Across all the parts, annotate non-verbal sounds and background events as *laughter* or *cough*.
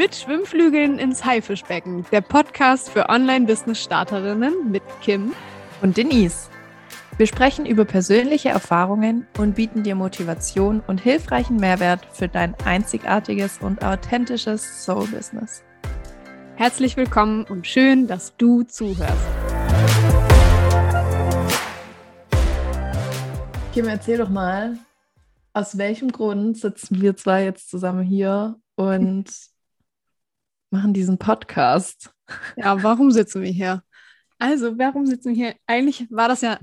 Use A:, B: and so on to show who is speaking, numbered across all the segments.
A: Mit Schwimmflügeln ins Haifischbecken, der Podcast für Online-Business-Starterinnen mit Kim
B: und Denise. Wir sprechen über persönliche Erfahrungen und bieten dir Motivation und hilfreichen Mehrwert für dein einzigartiges und authentisches Soul-Business.
A: Herzlich willkommen und schön, dass du zuhörst.
B: Kim, erzähl doch mal, aus welchem Grund sitzen wir zwei jetzt zusammen hier und *laughs* machen diesen Podcast.
A: Ja, warum sitzen wir hier? Also, warum sitzen wir hier? Eigentlich war das ja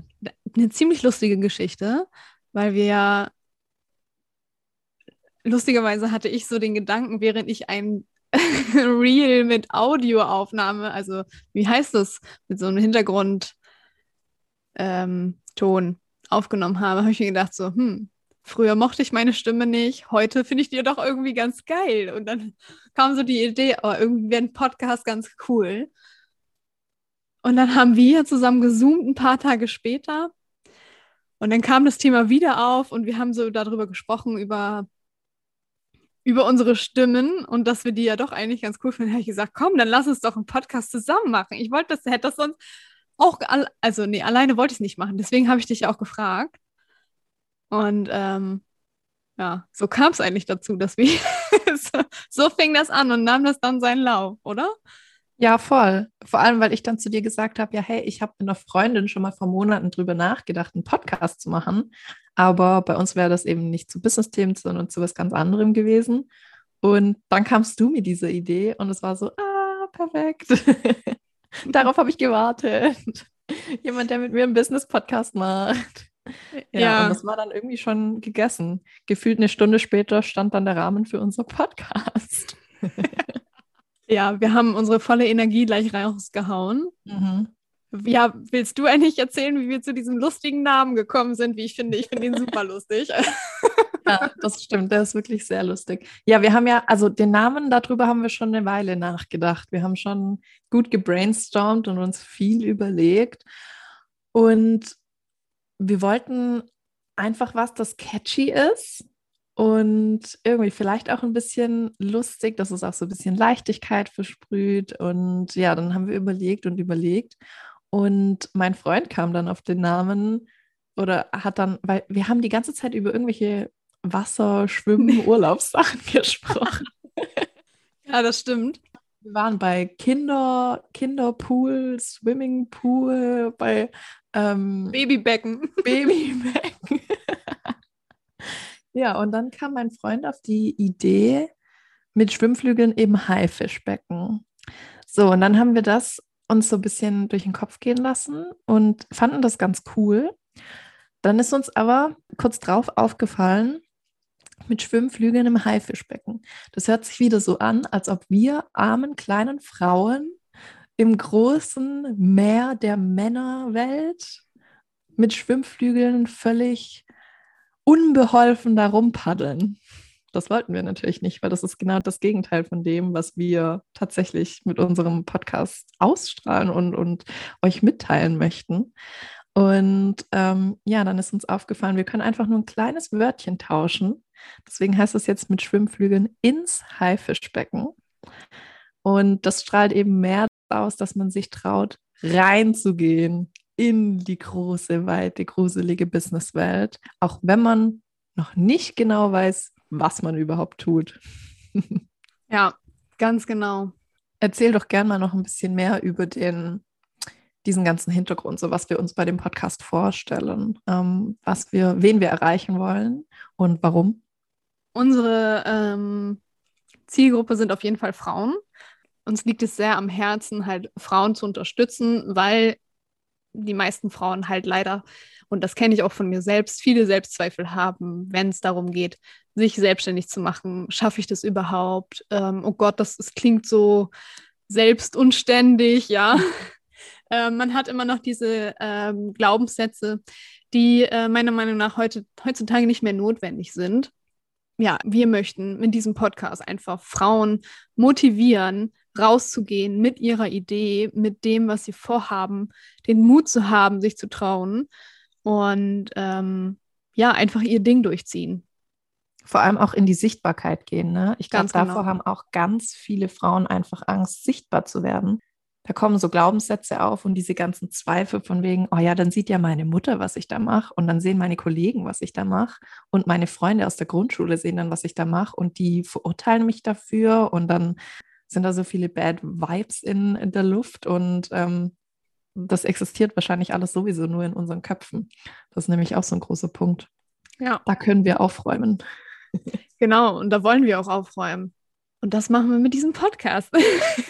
A: eine ziemlich lustige Geschichte, weil wir ja lustigerweise hatte ich so den Gedanken, während ich ein *laughs* Reel mit Audioaufnahme, also wie heißt das, mit so einem Hintergrundton ähm, aufgenommen habe, habe ich mir gedacht, so, hm, früher mochte ich meine Stimme nicht, heute finde ich die doch irgendwie ganz geil. Und dann kam so die Idee, oh, irgendwie wäre ein Podcast ganz cool. Und dann haben wir zusammen gezoomt ein paar Tage später. Und dann kam das Thema wieder auf und wir haben so darüber gesprochen, über, über unsere Stimmen und dass wir die ja doch eigentlich ganz cool finden. Da habe ich gesagt, komm, dann lass uns doch einen Podcast zusammen machen. Ich wollte das, hätte das sonst auch, also nee, alleine wollte ich es nicht machen. Deswegen habe ich dich auch gefragt. Und ähm, ja, so kam es eigentlich dazu, dass wir *laughs* so, fing das an und nahm das dann seinen Lauf, oder?
B: Ja, voll. Vor allem, weil ich dann zu dir gesagt habe, ja, hey, ich habe mit einer Freundin schon mal vor Monaten drüber nachgedacht, einen Podcast zu machen. Aber bei uns wäre das eben nicht zu Business-Themen, sondern zu was ganz anderem gewesen. Und dann kamst du mir diese Idee und es war so, ah, perfekt. *laughs* Darauf habe ich gewartet. *laughs* Jemand, der mit mir einen Business-Podcast macht. Ja, ja, und das war dann irgendwie schon gegessen. Gefühlt eine Stunde später stand dann der Rahmen für unser Podcast. *laughs*
A: ja, wir haben unsere volle Energie gleich rausgehauen. Mhm. Ja, willst du eigentlich erzählen, wie wir zu diesem lustigen Namen gekommen sind? Wie ich finde, ich finde ihn super lustig. *laughs*
B: ja, das stimmt, der ist wirklich sehr lustig. Ja, wir haben ja, also den Namen, darüber haben wir schon eine Weile nachgedacht. Wir haben schon gut gebrainstormt und uns viel überlegt. Und wir wollten einfach was, das catchy ist und irgendwie vielleicht auch ein bisschen lustig, dass es auch so ein bisschen Leichtigkeit versprüht. Und ja, dann haben wir überlegt und überlegt. Und mein Freund kam dann auf den Namen oder hat dann, weil wir haben die ganze Zeit über irgendwelche Wasser, Schwimmen, *laughs* Urlaubssachen gesprochen.
A: Ja, das stimmt.
B: Wir waren bei Kinder, Kinderpool, Swimmingpool, bei
A: ähm, Babybecken. *laughs*
B: Babybecken. ja, und dann kam mein Freund auf die Idee mit Schwimmflügeln eben Haifischbecken. So, und dann haben wir das uns so ein bisschen durch den Kopf gehen lassen und fanden das ganz cool. Dann ist uns aber kurz drauf aufgefallen, mit Schwimmflügeln im Haifischbecken. Das hört sich wieder so an, als ob wir armen kleinen Frauen im großen Meer der Männerwelt mit Schwimmflügeln völlig unbeholfen darum paddeln. Das wollten wir natürlich nicht, weil das ist genau das Gegenteil von dem, was wir tatsächlich mit unserem Podcast ausstrahlen und, und euch mitteilen möchten. Und ähm, ja, dann ist uns aufgefallen, wir können einfach nur ein kleines Wörtchen tauschen. Deswegen heißt es jetzt mit Schwimmflügeln ins Haifischbecken. Und das strahlt eben mehr aus, dass man sich traut, reinzugehen in die große, weite, gruselige Businesswelt, auch wenn man noch nicht genau weiß, was man überhaupt tut. *laughs*
A: ja, ganz genau.
B: Erzähl doch gern mal noch ein bisschen mehr über den, diesen ganzen Hintergrund, so was wir uns bei dem Podcast vorstellen, ähm, was wir, wen wir erreichen wollen und warum.
A: Unsere ähm, Zielgruppe sind auf jeden Fall Frauen uns liegt es sehr am Herzen, halt Frauen zu unterstützen, weil die meisten Frauen halt leider, und das kenne ich auch von mir selbst, viele Selbstzweifel haben, wenn es darum geht, sich selbstständig zu machen. Schaffe ich das überhaupt? Ähm, oh Gott, das, das klingt so selbstunständig, ja. *laughs* äh, man hat immer noch diese ähm, Glaubenssätze, die äh, meiner Meinung nach heute, heutzutage nicht mehr notwendig sind. Ja, wir möchten mit diesem Podcast einfach Frauen motivieren, rauszugehen mit ihrer Idee, mit dem, was sie vorhaben, den Mut zu haben, sich zu trauen und ähm, ja, einfach ihr Ding durchziehen.
B: vor allem auch in die Sichtbarkeit gehen. Ne? Ich glaube,
A: genau.
B: davor haben auch ganz viele Frauen einfach Angst, sichtbar zu werden. Da kommen so Glaubenssätze auf und diese ganzen Zweifel von wegen, oh ja, dann sieht ja meine Mutter, was ich da mache und dann sehen meine Kollegen, was ich da mache und meine Freunde aus der Grundschule sehen dann, was ich da mache und die verurteilen mich dafür und dann sind da so viele Bad Vibes in, in der Luft und ähm, das existiert wahrscheinlich alles sowieso nur in unseren Köpfen. Das ist nämlich auch so ein großer Punkt.
A: Ja,
B: Da können wir aufräumen. *laughs*
A: genau. Und da wollen wir auch aufräumen. Und das machen wir mit diesem Podcast.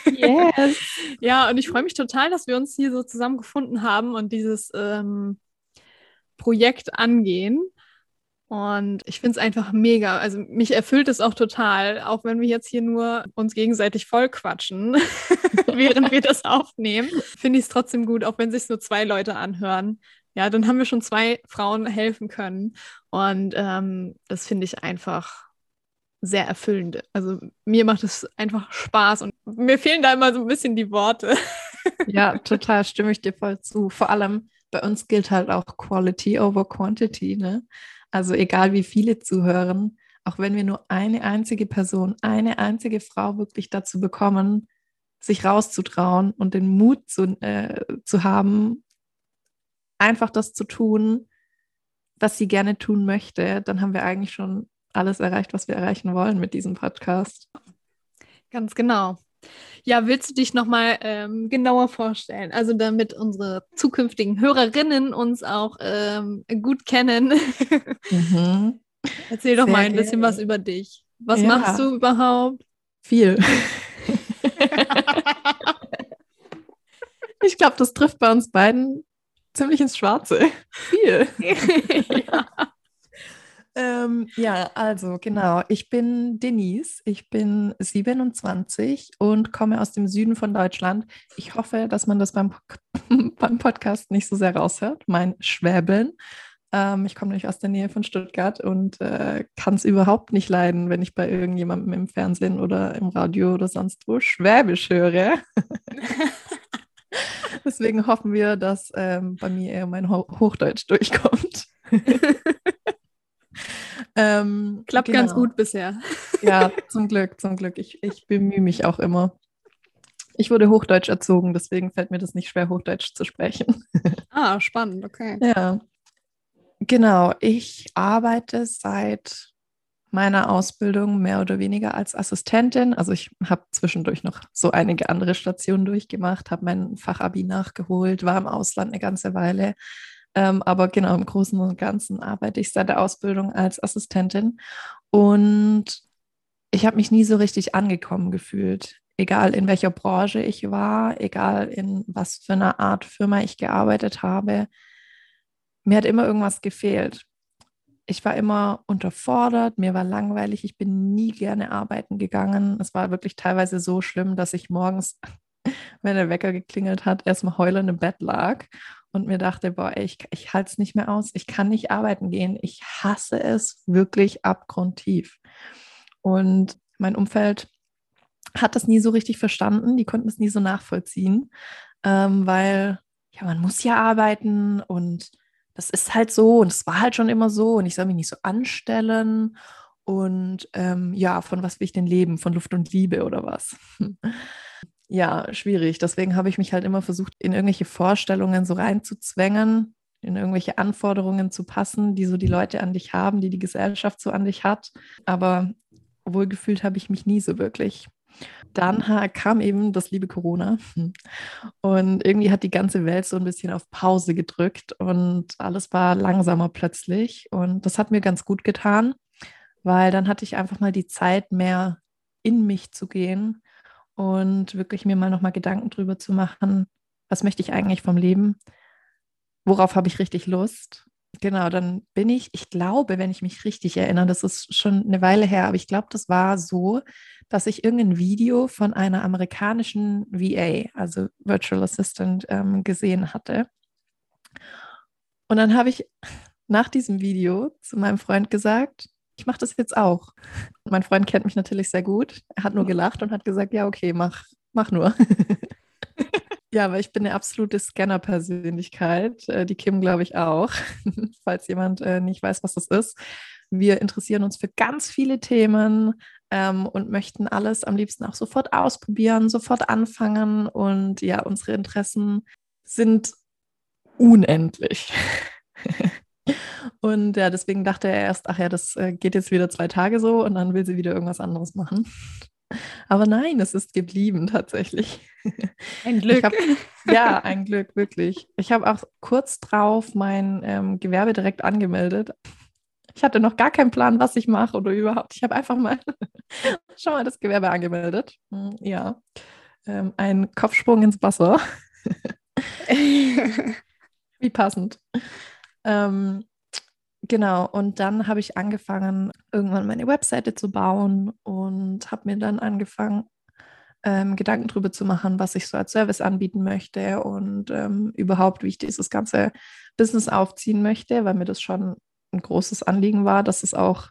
B: Yes. *laughs*
A: Ja, und ich freue mich total, dass wir uns hier so zusammengefunden haben und dieses ähm, Projekt angehen. Und ich finde es einfach mega. Also mich erfüllt es auch total, auch wenn wir jetzt hier nur uns gegenseitig voll quatschen, *laughs* während wir das aufnehmen. Finde ich es trotzdem gut, auch wenn sich nur zwei Leute anhören. Ja, dann haben wir schon zwei Frauen helfen können. Und ähm, das finde ich einfach sehr erfüllend. Also mir macht es einfach Spaß und mir fehlen da immer so ein bisschen die Worte. *laughs*
B: Ja, total stimme ich dir voll zu. Vor allem bei uns gilt halt auch Quality over Quantity. Ne? Also egal wie viele zuhören, auch wenn wir nur eine einzige Person, eine einzige Frau wirklich dazu bekommen, sich rauszutrauen und den Mut zu, äh, zu haben, einfach das zu tun, was sie gerne tun möchte, dann haben wir eigentlich schon alles erreicht, was wir erreichen wollen mit diesem Podcast.
A: Ganz genau. Ja, willst du dich nochmal ähm, genauer vorstellen? Also damit unsere zukünftigen Hörerinnen uns auch ähm, gut kennen. *laughs*
B: Mhm.
A: Erzähl doch
B: Sehr
A: mal ein bisschen
B: gerne.
A: was über dich. Was
B: Ja.
A: machst du überhaupt?
B: Viel. *laughs* Ich glaube, das trifft bei uns beiden ziemlich ins Schwarze. Viel. *laughs*
A: ja.
B: Ähm, ja, also genau. Ich bin Denise. Ich bin 27 und komme aus dem Süden von Deutschland. Ich hoffe, dass man das beim, *laughs* beim Podcast nicht so sehr raushört, mein Schwäbeln. Ähm, ich komme nämlich aus der Nähe von Stuttgart und äh, kann es überhaupt nicht leiden, wenn ich bei irgendjemandem im Fernsehen oder im Radio oder sonst wo Schwäbisch höre. *laughs* Deswegen hoffen wir, dass ähm, bei mir eher mein Ho Hochdeutsch durchkommt. *laughs* ähm,
A: Klappt ganz
B: genau.
A: gut bisher. *laughs*
B: Ja, zum Glück, zum Glück. Ich, ich bemühe mich auch immer. Ich wurde Hochdeutsch erzogen, deswegen fällt mir das nicht schwer, Hochdeutsch zu sprechen. *laughs*
A: Ah, spannend, okay.
B: Ja, genau. Ich arbeite seit meiner Ausbildung mehr oder weniger als Assistentin. Also ich habe zwischendurch noch so einige andere Stationen durchgemacht, habe mein Fachabi nachgeholt, war im Ausland eine ganze Weile. Ähm, aber genau, im Großen und Ganzen arbeite ich seit der Ausbildung als Assistentin. Und ich habe mich nie so richtig angekommen gefühlt. Egal in welcher Branche ich war, egal in was für einer Art Firma ich gearbeitet habe, mir hat immer irgendwas gefehlt. Ich war immer unterfordert, mir war langweilig, ich bin nie gerne arbeiten gegangen. Es war wirklich teilweise so schlimm, dass ich morgens, *laughs* wenn der Wecker geklingelt hat, erstmal heulend im Bett lag und mir dachte, boah, ey, ich, ich halte es nicht mehr aus, ich kann nicht arbeiten gehen. Ich hasse es wirklich abgrundtief. Und mein Umfeld hat das nie so richtig verstanden, die konnten es nie so nachvollziehen, ähm, weil ja, man muss ja arbeiten und das ist halt so und es war halt schon immer so und ich soll mich nicht so anstellen und ähm, ja, von was will ich denn leben? Von Luft und Liebe oder was? *laughs* ja, schwierig. Deswegen habe ich mich halt immer versucht, in irgendwelche Vorstellungen so reinzuzwängen, in irgendwelche Anforderungen zu passen, die so die Leute an dich haben, die die Gesellschaft so an dich hat. Aber wohlgefühlt habe ich mich nie so wirklich. Dann kam eben das liebe Corona und irgendwie hat die ganze Welt so ein bisschen auf Pause gedrückt und alles war langsamer plötzlich und das hat mir ganz gut getan, weil dann hatte ich einfach mal die Zeit, mehr in mich zu gehen und wirklich mir mal nochmal Gedanken drüber zu machen, was möchte ich eigentlich vom Leben, worauf habe ich richtig Lust. Genau, dann bin ich, ich glaube, wenn ich mich richtig erinnere, das ist schon eine Weile her, aber ich glaube, das war so, dass ich irgendein Video von einer amerikanischen VA, also Virtual Assistant, ähm, gesehen hatte. Und dann habe ich nach diesem Video zu meinem Freund gesagt, ich mache das jetzt auch. Und mein Freund kennt mich natürlich sehr gut. Er hat nur gelacht und hat gesagt, ja, okay, mach, mach nur. *laughs* ja, aber ich bin eine absolute Scanner-Persönlichkeit. Äh, die Kim, glaube ich, auch, *laughs* falls jemand äh, nicht weiß, was das ist. Wir interessieren uns für ganz viele Themen ähm, und möchten alles am liebsten auch sofort ausprobieren, sofort anfangen. Und ja, unsere Interessen sind unendlich. *laughs* und ja, deswegen dachte er erst, ach ja, das äh, geht jetzt wieder zwei Tage so und dann will sie wieder irgendwas anderes machen. Aber nein, es ist geblieben tatsächlich.
A: Ein Glück.
B: Hab, ja, ein Glück, wirklich. Ich habe auch kurz drauf mein ähm, Gewerbe direkt angemeldet. Ich hatte noch gar keinen Plan, was ich mache oder überhaupt. Ich habe einfach mal *laughs* schon mal das Gewerbe angemeldet. Hm, ja, ähm, ein Kopfsprung ins Wasser. *laughs* Wie passend. Ähm, genau, und dann habe ich angefangen, irgendwann meine Webseite zu bauen und habe mir dann angefangen, ähm, Gedanken darüber zu machen, was ich so als Service anbieten möchte und ähm, überhaupt, wie ich dieses ganze Business aufziehen möchte, weil mir das schon ein großes Anliegen war, dass es auch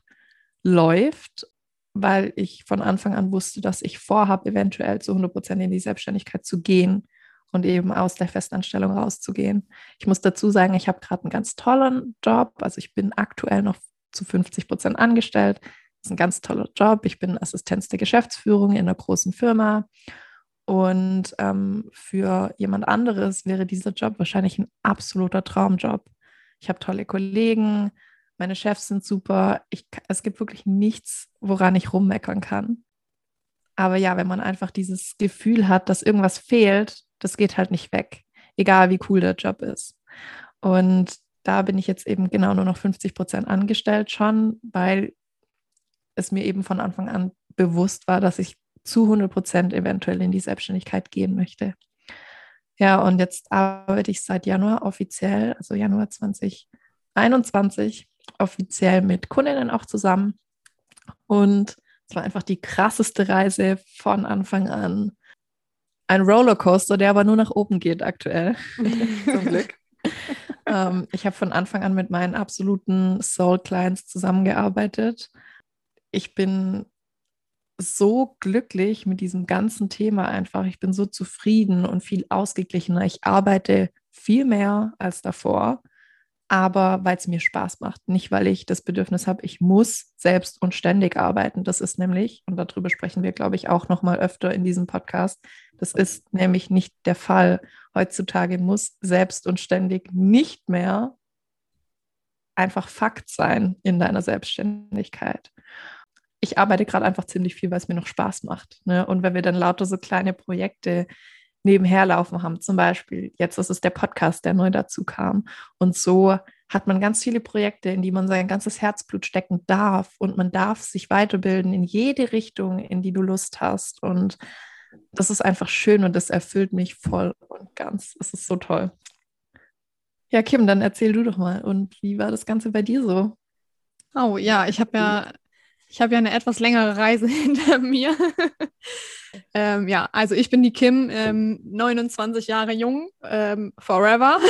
B: läuft, weil ich von Anfang an wusste, dass ich vorhabe, eventuell zu 100 Prozent in die Selbstständigkeit zu gehen und eben aus der Festanstellung rauszugehen. Ich muss dazu sagen, ich habe gerade einen ganz tollen Job. Also ich bin aktuell noch zu 50 Prozent angestellt. Das ist ein ganz toller Job. Ich bin Assistenz der Geschäftsführung in einer großen Firma. Und ähm, für jemand anderes wäre dieser Job wahrscheinlich ein absoluter Traumjob. Ich habe tolle Kollegen, meine Chefs sind super. Ich, es gibt wirklich nichts, woran ich rummeckern kann. Aber ja, wenn man einfach dieses Gefühl hat, dass irgendwas fehlt, das geht halt nicht weg, egal wie cool der Job ist. Und da bin ich jetzt eben genau nur noch 50 Prozent angestellt schon, weil es mir eben von Anfang an bewusst war, dass ich zu 100 Prozent eventuell in die Selbstständigkeit gehen möchte. Ja, und jetzt arbeite ich seit Januar offiziell, also Januar 2021, offiziell mit Kundinnen auch zusammen. Und es war einfach die krasseste Reise von Anfang an ein Rollercoaster, der aber nur nach oben geht aktuell. *laughs* Zum *laughs* Glück. ähm, ich habe von Anfang an mit meinen absoluten Soul-Clients zusammengearbeitet. Ich bin so glücklich mit diesem ganzen Thema einfach. Ich bin so zufrieden und viel ausgeglichener. Ich arbeite viel mehr als davor aber weil es mir Spaß macht. Nicht, weil ich das Bedürfnis habe, ich muss selbst und ständig arbeiten. Das ist nämlich, und darüber sprechen wir, glaube ich, auch noch mal öfter in diesem Podcast, das ist nämlich nicht der Fall. Heutzutage muss selbst und ständig nicht mehr einfach Fakt sein in deiner Selbstständigkeit. Ich arbeite gerade einfach ziemlich viel, weil es mir noch Spaß macht. Ne? Und wenn wir dann lauter so kleine Projekte nebenher laufen haben. Zum Beispiel, jetzt ist es der Podcast, der neu dazu kam. Und so hat man ganz viele Projekte, in die man sein ganzes Herzblut stecken darf. Und man darf sich weiterbilden in jede Richtung, in die du Lust hast. Und das ist einfach schön und das erfüllt mich voll und ganz. Es ist so toll. Ja, Kim, dann erzähl du doch mal. Und wie war das Ganze bei dir so?
A: Oh ja, ich habe ja ich habe ja eine etwas längere Reise *laughs* hinter mir. Ähm, ja, also ich bin die Kim, ähm, 29 Jahre jung, ähm, forever. *laughs*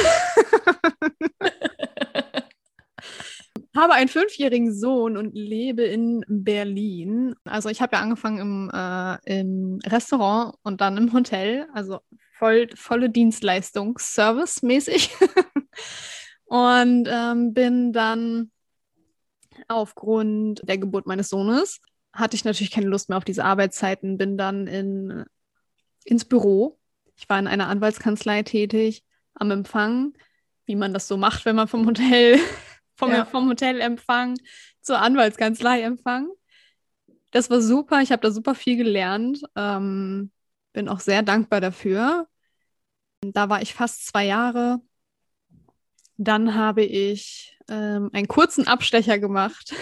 A: habe einen fünfjährigen Sohn und lebe in Berlin. Also ich habe ja angefangen im, äh, im Restaurant und dann im Hotel, also voll, volle Dienstleistung, servicemäßig. *laughs* und ähm, bin dann aufgrund der Geburt meines Sohnes hatte ich natürlich keine Lust mehr auf diese Arbeitszeiten, bin dann in, ins Büro. Ich war in einer Anwaltskanzlei tätig, am Empfang, wie man das so macht, wenn man vom Hotel, *laughs* vom, ja. vom Hotelempfang zur Anwaltskanzlei empfang. Das war super, ich habe da super viel gelernt, ähm, bin auch sehr dankbar dafür. Da war ich fast zwei Jahre. Dann habe ich ähm, einen kurzen Abstecher gemacht,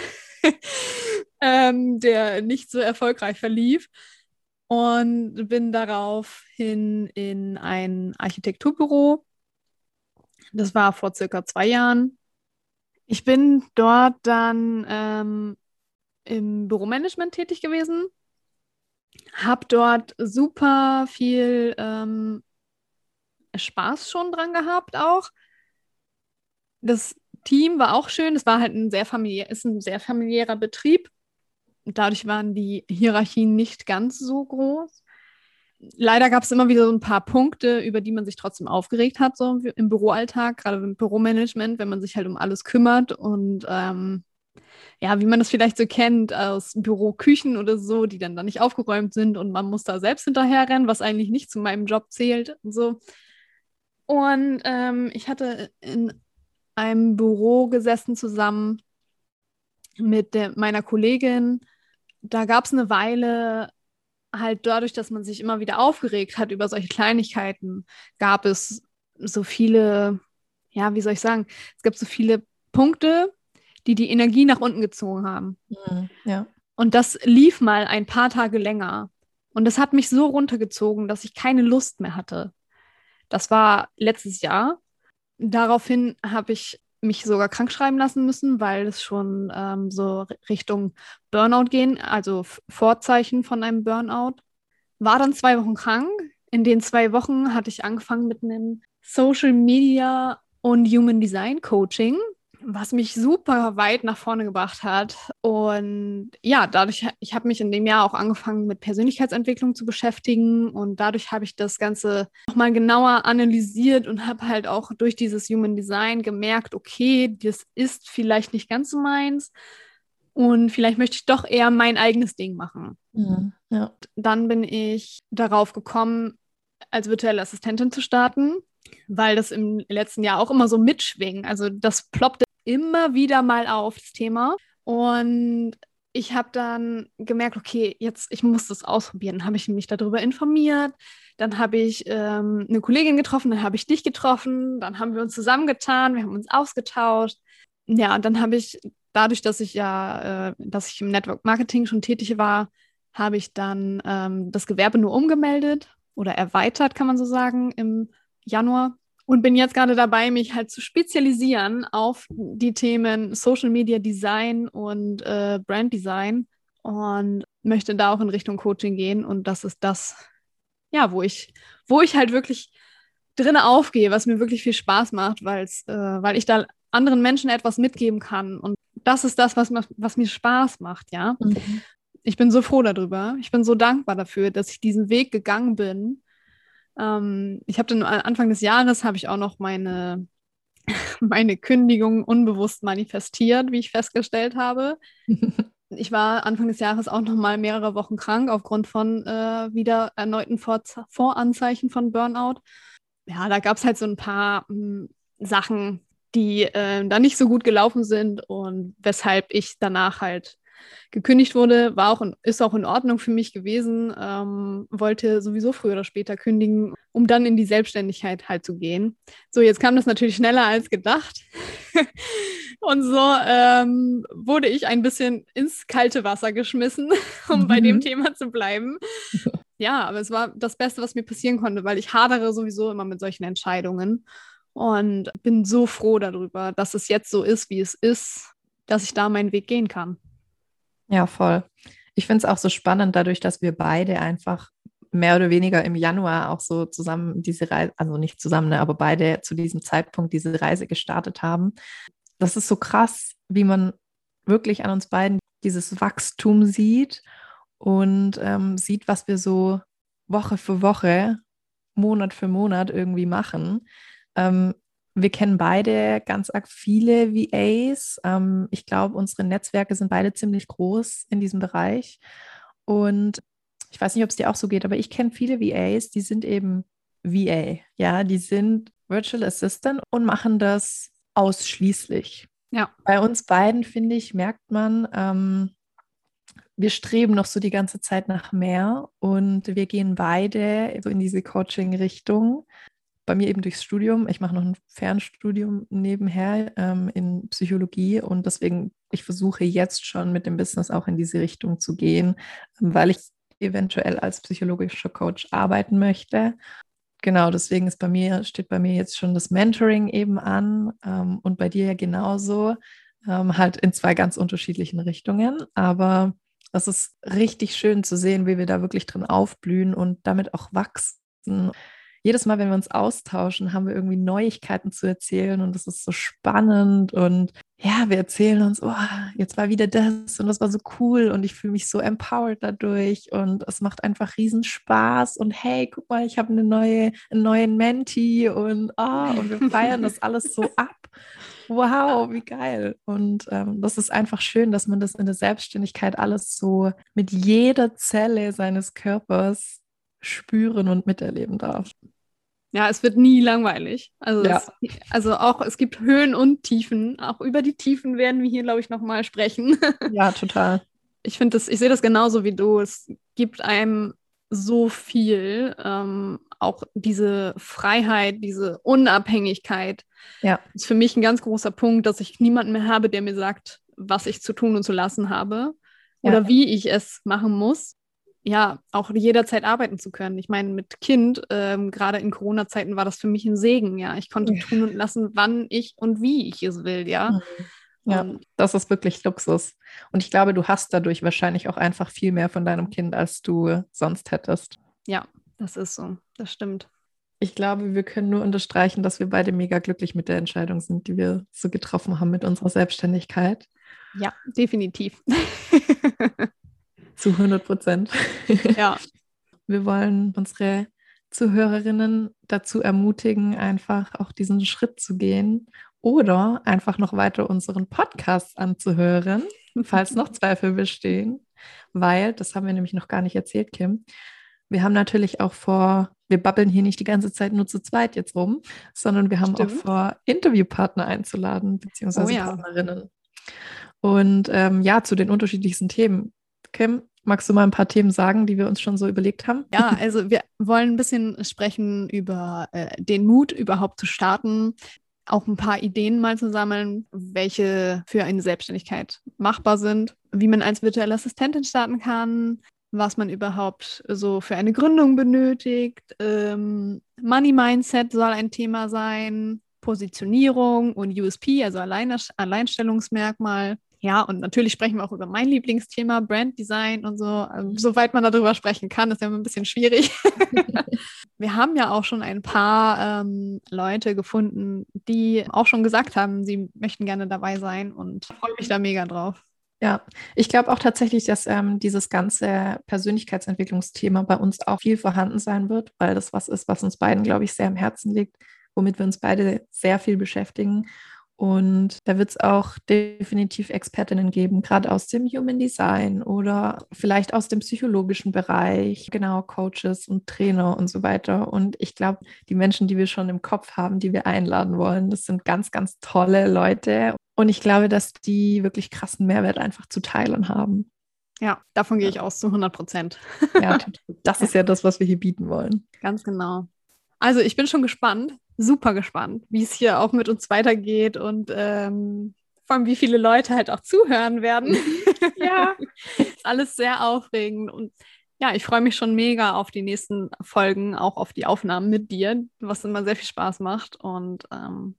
A: *laughs* ähm, der nicht so erfolgreich verlief. Und bin daraufhin in ein Architekturbüro. Das war vor circa zwei Jahren. Ich bin dort dann ähm, im Büromanagement tätig gewesen, habe dort super viel ähm, Spaß schon dran gehabt auch. Das Team war auch schön. Es war halt ein sehr familiär, ist ein sehr familiärer Betrieb. Dadurch waren die Hierarchien nicht ganz so groß. Leider gab es immer wieder so ein paar Punkte, über die man sich trotzdem aufgeregt hat, so im Büroalltag, gerade im Büromanagement, wenn man sich halt um alles kümmert und ähm, ja, wie man das vielleicht so kennt aus Büroküchen oder so, die dann da nicht aufgeräumt sind und man muss da selbst hinterherrennen, was eigentlich nicht zu meinem Job zählt und so. Und ähm, ich hatte in einem Büro gesessen zusammen mit der, meiner Kollegin. Da gab es eine Weile halt dadurch, dass man sich immer wieder aufgeregt hat über solche Kleinigkeiten, gab es so viele, ja, wie soll ich sagen, es gab so viele Punkte, die die Energie nach unten gezogen haben.
B: Mhm, ja.
A: Und das lief mal ein paar Tage länger. Und das hat mich so runtergezogen, dass ich keine Lust mehr hatte. Das war letztes Jahr. Daraufhin habe ich mich sogar krank schreiben lassen müssen, weil es schon ähm, so Richtung Burnout gehen, also Vorzeichen von einem Burnout. War dann zwei Wochen krank. In den zwei Wochen hatte ich angefangen mit einem Social Media und Human Design Coaching was mich super weit nach vorne gebracht hat. Und ja, dadurch, ich habe mich in dem Jahr auch angefangen mit Persönlichkeitsentwicklung zu beschäftigen und dadurch habe ich das Ganze nochmal genauer analysiert und habe halt auch durch dieses Human Design gemerkt, okay, das ist vielleicht nicht ganz so meins und vielleicht möchte ich doch eher mein eigenes Ding machen.
B: Mhm, ja.
A: Dann bin ich darauf gekommen, als virtuelle Assistentin zu starten weil das im letzten Jahr auch immer so mitschwingen. Also das ploppte immer wieder mal auf, das Thema. Und ich habe dann gemerkt, okay, jetzt, ich muss das ausprobieren. Dann habe ich mich darüber informiert. Dann habe ich ähm, eine Kollegin getroffen, dann habe ich dich getroffen, dann haben wir uns zusammengetan, wir haben uns ausgetauscht. Ja, und dann habe ich, dadurch, dass ich ja, äh, dass ich im Network Marketing schon tätig war, habe ich dann ähm, das Gewerbe nur umgemeldet oder erweitert, kann man so sagen, im Januar und bin jetzt gerade dabei, mich halt zu spezialisieren auf die Themen Social Media Design und äh, Brand Design und möchte da auch in Richtung Coaching gehen. Und das ist das, ja, wo ich, wo ich halt wirklich drin aufgehe, was mir wirklich viel Spaß macht, weil's, äh, weil ich da anderen Menschen etwas mitgeben kann. Und das ist das, was, was mir Spaß macht, ja. Mhm. Ich bin so froh darüber. Ich bin so dankbar dafür, dass ich diesen Weg gegangen bin ähm, ich habe dann Anfang des Jahres habe ich auch noch meine, *laughs* meine Kündigung unbewusst manifestiert, wie ich festgestellt habe. *laughs* ich war Anfang des Jahres auch noch mal mehrere Wochen krank aufgrund von äh, wieder erneuten Vor Voranzeichen von Burnout. Ja, da gab es halt so ein paar mh, hm, Sachen, die äh, da nicht so gut gelaufen sind und weshalb ich danach halt gekündigt wurde, war auch in, ist auch in Ordnung für mich gewesen, ähm, wollte sowieso früher oder später kündigen, um dann in die Selbstständigkeit halt zu gehen. So, jetzt kam das natürlich schneller als gedacht. *laughs* Und so ähm, wurde ich ein bisschen ins kalte Wasser geschmissen, *laughs* um mhm. bei dem mhm. Thema zu bleiben. Ja, aber es war das Beste, was mir passieren konnte, weil ich hadere sowieso immer mit solchen Entscheidungen und bin so froh darüber, dass es jetzt so ist, wie es ist, dass ich da meinen Weg gehen kann.
B: Ja, voll. Ich finde es auch so spannend, dadurch, dass wir beide einfach mehr oder weniger im Januar auch so zusammen diese Reise, also nicht zusammen, ne, aber beide zu diesem Zeitpunkt diese Reise gestartet haben. Das ist so krass, wie man wirklich an uns beiden dieses Wachstum sieht und ähm, sieht, was wir so Woche für Woche, Monat für Monat irgendwie machen. Ähm, wir kennen beide ganz arg viele VAs. Ähm, ich glaube, unsere Netzwerke sind beide ziemlich groß in diesem Bereich. Und ich weiß nicht, ob es dir auch so geht, aber ich kenne viele VAs, die sind eben VA. Ja, die sind Virtual Assistant und machen das ausschließlich.
A: Ja.
B: Bei uns beiden, finde ich, merkt man, ähm, wir streben noch so die ganze Zeit nach mehr und wir gehen beide so in diese Coaching-Richtung bei mir eben durchs Studium. Ich mache noch ein Fernstudium nebenher ähm, in Psychologie und deswegen, ich versuche jetzt schon mit dem Business auch in diese Richtung zu gehen, ähm, weil ich eventuell als psychologischer Coach arbeiten möchte. Genau, deswegen ist bei mir, steht bei mir jetzt schon das Mentoring eben an ähm, und bei dir ja genauso, ähm, halt in zwei ganz unterschiedlichen Richtungen. Aber es ist richtig schön zu sehen, wie wir da wirklich drin aufblühen und damit auch wachsen jedes Mal, wenn wir uns austauschen, haben wir irgendwie Neuigkeiten zu erzählen und das ist so spannend und ja, wir erzählen uns, oh, jetzt war wieder das und das war so cool und ich fühle mich so empowered dadurch und es macht einfach riesen Spaß und hey, guck mal, ich habe eine neue, einen neuen Menti und oh, und wir feiern das *laughs* alles so ab. Wow, wie geil. Und ähm, das ist einfach schön, dass man das in der Selbstständigkeit alles so mit jeder Zelle seines Körpers spüren und miterleben darf.
A: Ja, es wird nie langweilig. Also,
B: Ja.
A: es, also auch, es gibt Höhen und Tiefen. Auch über die Tiefen werden wir hier, glaube ich, nochmal sprechen. *laughs*
B: Ja, total.
A: Ich finde das, ich sehe das genauso wie du. Es gibt einem so viel, ähm, auch diese Freiheit, diese Unabhängigkeit.
B: Ja.
A: Ist für mich ein ganz großer Punkt, dass ich niemanden mehr habe, der mir sagt, was ich zu tun und zu lassen habe
B: Ja.
A: oder wie ich es machen muss. Ja, auch jederzeit arbeiten zu können. Ich meine, mit Kind, ähm, gerade in Corona-Zeiten, war das für mich ein Segen. Ja, ich konnte
B: Ja.
A: tun und lassen, wann ich und wie ich es will. Ja,
B: Ja.
A: Und
B: Das ist wirklich Luxus. Und ich glaube, du hast dadurch wahrscheinlich auch einfach viel mehr von deinem Kind, als du sonst hättest.
A: ja, das ist so. Das stimmt.
B: Ich glaube, wir können nur unterstreichen, dass wir beide mega glücklich mit der Entscheidung sind, die wir so getroffen haben mit unserer Selbstständigkeit.
A: Ja, definitiv. *laughs*
B: Zu 100 Prozent.
A: ja, *laughs*
B: Wir wollen unsere Zuhörerinnen dazu ermutigen, einfach auch diesen Schritt zu gehen oder einfach noch weiter unseren Podcast anzuhören, falls noch Zweifel bestehen, weil, das haben wir nämlich noch gar nicht erzählt, Kim, wir haben natürlich auch vor, wir babbeln hier nicht die ganze Zeit nur zu zweit jetzt rum, sondern wir haben
A: Stimmt.
B: auch vor, Interviewpartner einzuladen, beziehungsweise
A: Oh ja.
B: Partnerinnen. Und ähm, ja, zu den unterschiedlichsten Themen. Kim, magst du mal ein paar Themen sagen, die wir uns schon so überlegt haben?
A: Ja, also wir wollen ein bisschen sprechen über äh, den Mut, überhaupt zu starten, auch ein paar Ideen mal zu sammeln, welche für eine Selbstständigkeit machbar sind, wie man als virtuelle Assistentin starten kann, was man überhaupt so für eine Gründung benötigt. Ähm, Money Mindset soll ein Thema sein, Positionierung und USP, also Alleinstellungsmerkmal. Ja, und natürlich sprechen wir auch über mein Lieblingsthema, Brand Design und so. Ähm, soweit man darüber sprechen kann, ist ja immer ein bisschen schwierig. *laughs* wir haben ja auch schon ein paar ähm, Leute gefunden, die auch schon gesagt haben, sie möchten gerne dabei sein und freue mich da mega drauf.
B: Ja, ich glaube auch tatsächlich, dass ähm, dieses ganze Persönlichkeitsentwicklungsthema bei uns auch viel vorhanden sein wird, weil das was ist, was uns beiden, glaube ich, sehr am Herzen liegt, womit wir uns beide sehr viel beschäftigen. Und da wird es auch definitiv Expertinnen geben, gerade aus dem Human Design oder vielleicht aus dem psychologischen Bereich, genau, Coaches und Trainer und so weiter. Und ich glaube, die Menschen, die wir schon im Kopf haben, die wir einladen wollen, das sind ganz, ganz tolle Leute. Und ich glaube, dass die wirklich krassen Mehrwert einfach zu teilen haben.
A: Ja, davon gehe ich aus zu 100 Prozent.
B: Ja, das ist ja das, was wir hier bieten wollen. *laughs*
A: Ganz genau. Also ich bin schon gespannt, super gespannt, wie es hier auch mit uns weitergeht und ähm, vor allem, wie viele Leute halt auch zuhören werden. *laughs*
B: Ja.
A: ist *laughs* alles sehr aufregend und ja, ich freue mich schon mega auf die nächsten Folgen, auch auf die Aufnahmen mit dir, was immer sehr viel Spaß macht und ähm,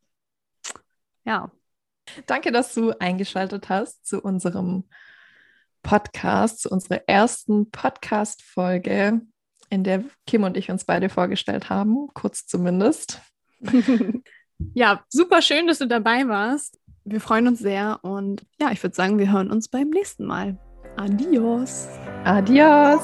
A: ja,
B: Danke, dass du eingeschaltet hast zu unserem Podcast, zu unserer ersten Podcast-Folge, in der Kim und ich uns beide vorgestellt haben, kurz zumindest. *laughs*
A: ja, super schön, dass du dabei warst. Wir freuen uns sehr und ja, ich würde sagen, wir hören uns beim nächsten Mal. Adios.
B: Adios.